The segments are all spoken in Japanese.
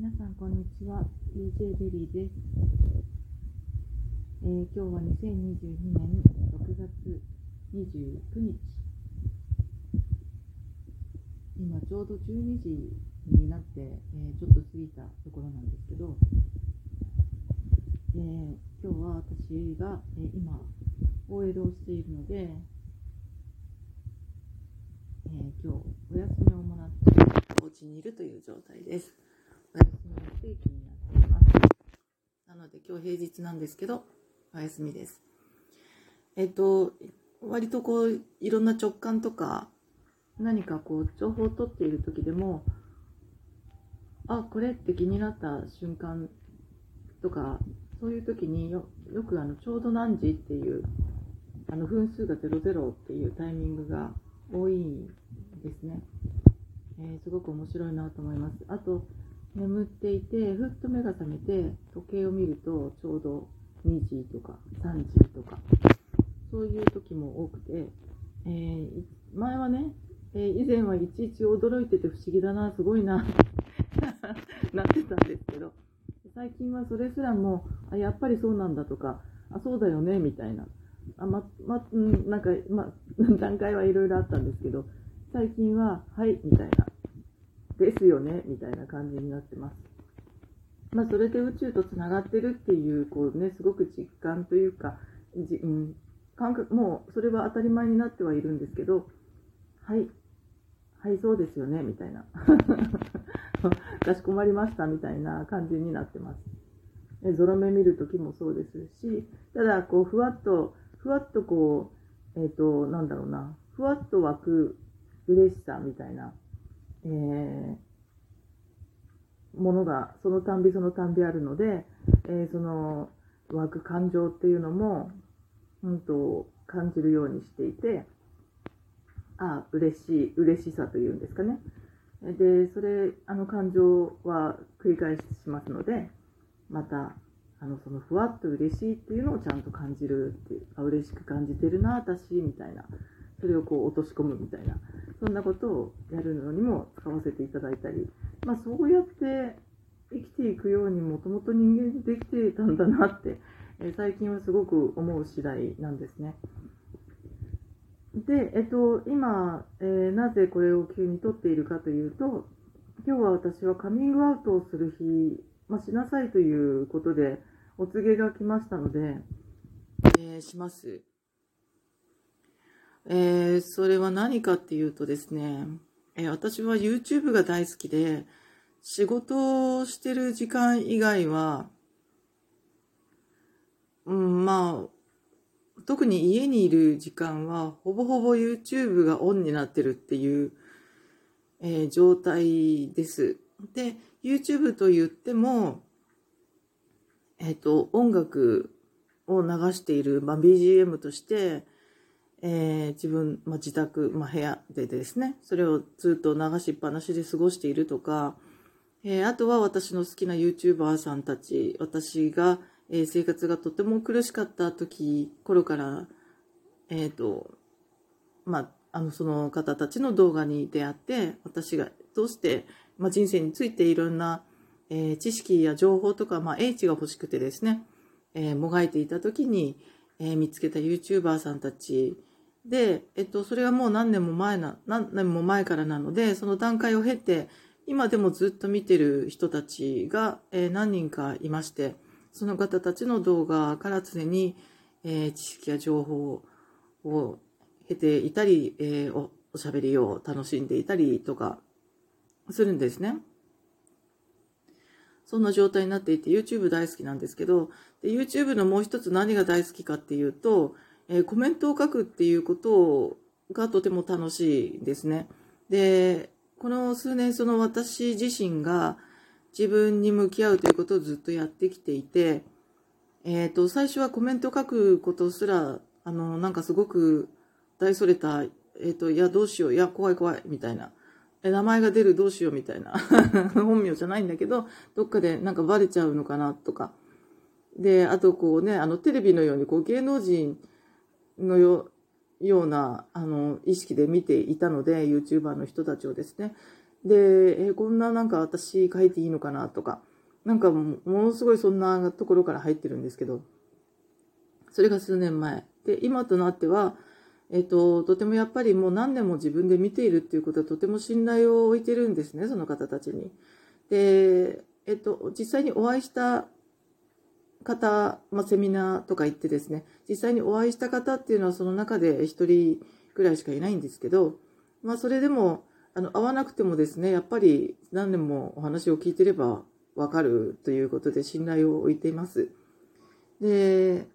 皆さんこんにちは。DJ ベリーです、えー今日は2022年6月29日。今ちょうど12時になって、えーちょっと過ぎたところなんですけど、えー今日は私が、えー今 OL をしているので、えー今日お休みをもらってお家にいるという状態です。定期になっていますなので今日平日なんですけどお休みです。えっ、と割とこういろんな直感とか何かこう情報を取っている時でもあこれって気になった瞬間とかそういう時によよくあのちょうど何時っていうあの分数が00っていうタイミングが多いですね、えーすごく面白いなと思います。あと眠っていてふっと目が覚めて時計を見るとちょうど2時とか3時とかそういう時も多くて、えー前はね、えー以前はいちいち驚いてて不思議だなすごいな なってたんですけど最近はそれすらもあやっぱりそうなんだとかあそうだよねみたいな。あままなんか、ま、段階はいろいろあったんですけど最近ははいみたいな。ですよねみたいな感じになってます。まあそれで宇宙とつながってるっていうこうねすごく実感というかじ、うん、感覚もうそれは当たり前になってはいるんですけどはいはいそうですよねみたいな。かしこまりましたみたいな感じになってます。えゾロ目見るときもそうですし、ただ、こう、ふわっと、ふわっとこう、えっ、と、なんだろうな、ふわっと湧く嬉しさみたいな、えーものが、そのたんびそのたんびあるので、えーその、湧く感情っていうのも、うんと、感じるようにしていて、あ嬉しい、嬉しさというんですかね。で、それ、あの感情は繰り返しますので、またあのそのふわっと嬉しいっていうのをちゃんと感じるっていうあ嬉しく感じてるな私みたいなそれをこう落とし込むみたいなそんなことをやるのにも使わせていただいたり、まあ、そうやって生きていくようにもともと人間できていたんだなって、え最近はすごく思う次第なんですね。で、えっと、今、えーなぜこれを急に撮っているかというと今日は私はカミングアウトをする日まあ、しなさいということでお告げが来ましたので、えーします。えーそれは何かっていうとですね、えー私は YouTube が大好きで、仕事をしてる時間以外は、うん、まあ、特に家にいる時間は、ほぼほぼ YouTube がオンになってるっていう、えー状態です。で、YouTube と言っても、えっ、と、音楽を流している、まあ、BGM として、えー自分、まあ、自宅、まあ、部屋でですね、それをずっと流しっぱなしで過ごしているとか、えーあとは私の好きな YouTuber さんたち、私が、えー生活がとても苦しかった時、頃から、えっ、と、まあ、あの、その方たちの動画に出会って、私がどうして、まあ、人生についていろんな、え知識や情報とか、まあ、英知が欲しくてですね、えもがいていた時に、え見つけた YouTuber さんたちで、えっと、それはもう何年も前な、何年も前からなので、その段階を経て、今でもずっと見てる人たちが、えー何人かいまして、その方たちの動画から常に、えー知識や情報を経ていたり、えーおおしゃべりを楽しんでいたりとかするんですね。そんな状態になっていて YouTube 大好きなんですけどで YouTube のもう一つ何が大好きかっていうと、えコメントを書くっていうことがとても楽しいですね。でこの数年その私自身が自分に向き合うということをずっとやってきていて、えー、と最初はコメントを書くことすらあのなんかすごく大それた、えー、といやどうしよういや怖い怖いみたいな。え名前が出るどうしようみたいな。本名じゃないんだけどどっかでなんかバレちゃうのかなとか。であとこうねあのテレビのようにこう芸能人のよようなあの意識で見ていたので YouTuber の人たちをですねで、えこんななんか私書いていいのかなとか、なんかものすごいそんなところから入ってるんですけど、それが数年前。で、今となっては、えっと、とてもやっぱりもう何年も自分で見ているっていうことはとても信頼を置いてるんですね、その方たちに。で、えっと、実際にお会いした方、まあ、セミナーとか行ってですね、実際にお会いした方っていうのはその中で一人くらいしかいないんですけど、まあ、それでも、あの、会わなくてもですね、やっぱり何年もお話を聞いてればわかるということで信頼を置いています。で、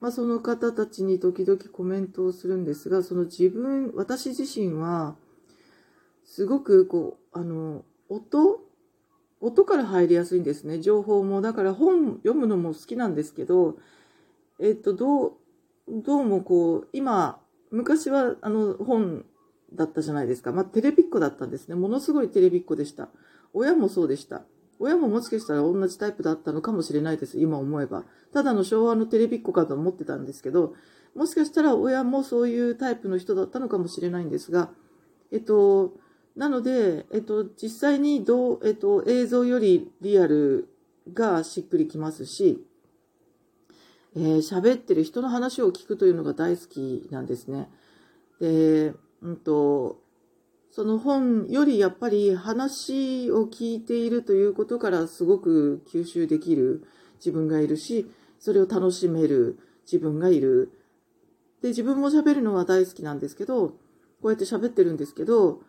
まあ、その方たちに時々コメントをするんですが、その自分、私自身は、すごくこう、あの、音音から入りやすいんですね。情報も。だから本読むのも好きなんですけど、えっと、どう、どうもこう、今、昔はあの本だったじゃないですか。まあ、テレビっ子だったんですね。ものすごいテレビっ子でした。親もそうでした。親ももしかしたら同じタイプだったのかもしれないです。今思えば。ただの昭和のテレビっ子かと思ってたんですけど、もしかしたら親もそういうタイプの人だったのかもしれないんですが、えっと、なので、えっと、実際にどう、えっと、映像よりリアルがしっくりきますし、えー、喋ってる人の話を聞くというのが大好きなんですね。で、うんと、その本よりやっぱり話を聞いているということからすごく吸収できる自分がいるし、それを楽しめる自分がいる。で、自分も喋るのは大好きなんですけど、こうやって喋ってるんですけど、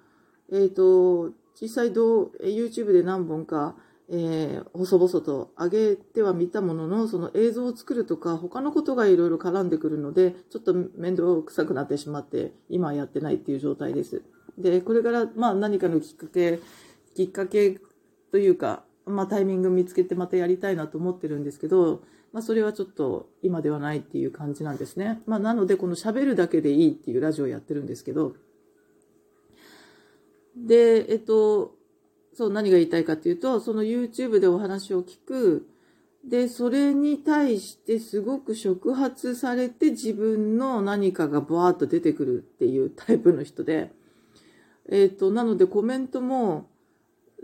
えっ、ー、と、実際どう、YouTube で何本か、えー、細々と上げてはみたものの、その映像を作るとか、他のことがいろいろ絡んでくるので、ちょっと面倒くさくなってしまって、今はやってないっていう状態です。で、これから、まあ何かのきっかけ、きっかけというか、まあタイミング見つけてまたやりたいなと思ってるんですけど、まあそれはちょっと今ではないっていう感じなんですね。まあなのでこの喋るだけでいいっていうラジオやってるんですけど、で、えっと、そう何が言いたいかっていうと、その YouTube でお話を聞く、で、それに対してすごく触発されて自分の何かがバーッと出てくるっていうタイプの人で、えっ、と、なのでコメントも、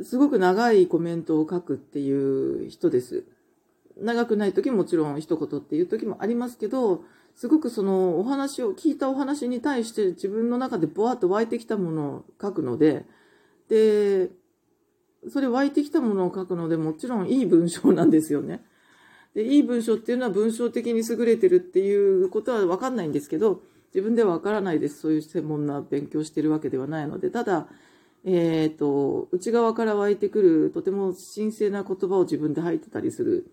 すごく長いコメントを書くっていう人です。長くない時ももちろん一言っていう時もありますけど、すごくそのお話を、聞いたお話に対して自分の中でボワッと湧いてきたものを書くので、で、それ湧いてきたものを書くのでもちろんいい文章なんですよね。で、いい文章っていうのは文章的に優れてるっていうことはわかんないんですけど、自分ではわからないです。そういう専門な勉強してるわけではないので。ただ、えっ、ー、と、内側から湧いてくるとても神聖な言葉を自分で吐いてたりする。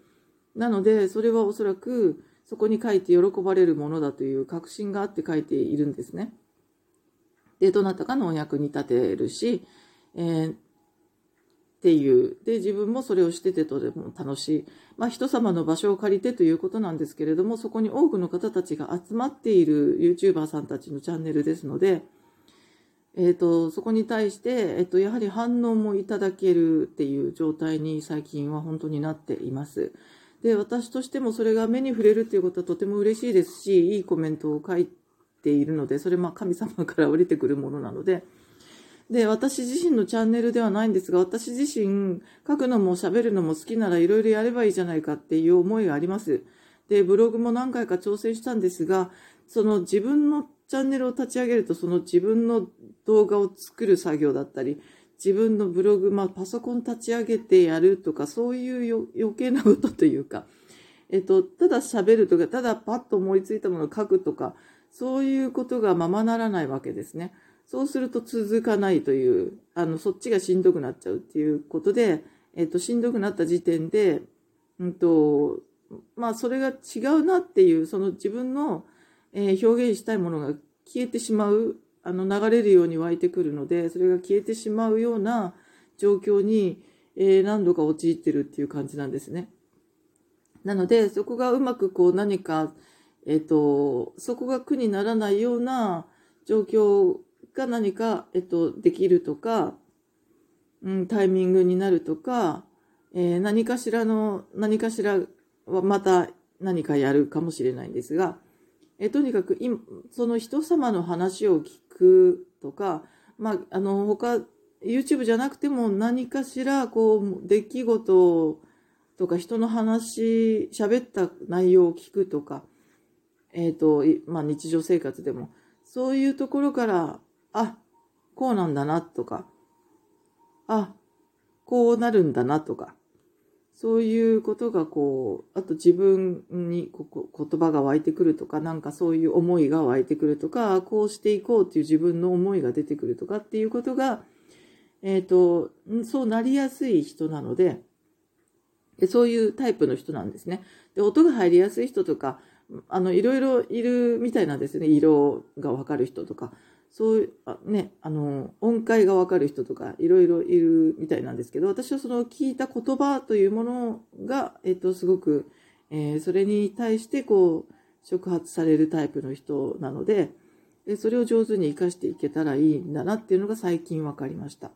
なので、それはおそらくそこに書いて喜ばれるものだという確信があって書いているんですね。で、どなたかのお役に立てるし、えー、っていう。で、自分もそれをしててとても楽しい。まあ、人様の場所を借りてということなんですけれども、そこに多くの方たちが集まっている YouTuber さんたちのチャンネルですので、えっ、ー、と、そこに対して、えっ、ー、と、やはり反応もいただけるっていう状態に最近は本当になっています。で、私としてもそれが目に触れるっていうことはとても嬉しいですし、いいコメントを書いているので、それまあ神様から降りてくるものなので、で、私自身のチャンネルではないんですが、私自身書くのも喋るのも好きならいろいろやればいいじゃないかっていう思いがあります。で、ブログも何回か挑戦したんですが、その自分のチャンネルを立ち上げると、その自分の動画を作る作業だったり、自分のブログ、まあ、パソコン立ち上げてやるとか、そういう余計なことというか、えっと、ただ喋るとか、ただパッと思いついたものを書くとか、そういうことがままならないわけですね。そうすると続かないという、あの、そっちがしんどくなっちゃうっていうことで、えっと、しんどくなった時点で、うんと、まあ、それが違うなっていう、その自分の、えー、表現したいものが消えてしまう、あの、流れるように湧いてくるので、それが消えてしまうような状況に、えー、何度か陥ってるっていう感じなんですね。なので、そこがうまくこう何か、えっ、ー、と、そこが苦にならないような状況が何か、えっと、できるとか、うん、タイミングになるとか、えー、何かしらの、何かしらはまた何かやるかもしれないんですが、えー、とにかく今、その人様の話を聞くとか、まあ、あの、他、YouTube じゃなくても何かしら、こう、出来事とか人の話、喋った内容を聞くとか、えっ、ー、と、まあ日常生活でも、そういうところから、あ、こうなんだなとか、あ、こうなるんだなとか、そういうことがこう、あと自分にここ言葉が湧いてくるとか、なんかそういう思いが湧いてくるとか、こうしていこうっていう自分の思いが出てくるとかっていうことが、えっ、ー、と、そうなりやすい人なので、そういうタイプの人なんですね。で、音が入りやすい人とか、あの、いろいろいるみたいなんですね。色がわかる人とか。そう、あね、あの、音階がわかる人とか、いろいろいるみたいなんですけど、私はその聞いた言葉というものが、えっと、すごく、えー、それに対して、こう、触発されるタイプの人なので、でそれを上手に活かしていけたらいいんだなっていうのが最近分かりました。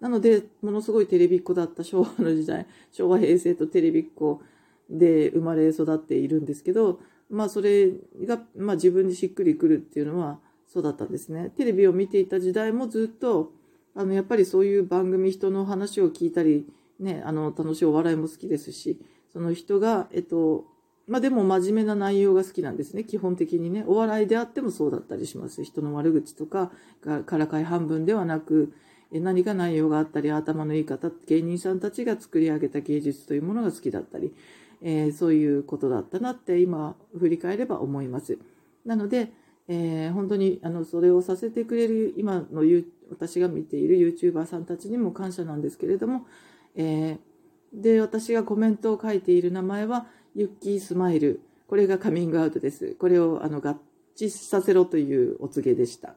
なので、ものすごいテレビっ子だった昭和の時代、昭和平成とテレビっ子で生まれ育っているんですけど、まあそれが、まあ自分にしっくりくるっていうのは、そうだったんですね。テレビを見ていた時代もずっと、あの、やっぱりそういう番組、人の話を聞いたり、ね、あの、楽しいお笑いも好きですし、その人が、えっと、まあでも真面目な内容が好きなんですね。基本的にね。お笑いであってもそうだったりします。人の悪口とかがからかい半分ではなく、何か内容があったり、頭のいい方、芸人さんたちが作り上げた芸術というものが好きだったり、えー、そういうことだったなって今振り返れば思います。なので、えー、本当にあのそれをさせてくれる今の私が見ている YouTuber さんたちにも感謝なんですけれども、えー、で私がコメントを書いている名前はユッキースマイル。これがカミングアウトです。これをあの合致させろというお告げでした、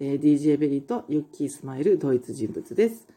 えー、DJ ベリーとユッキースマイル同一人物です。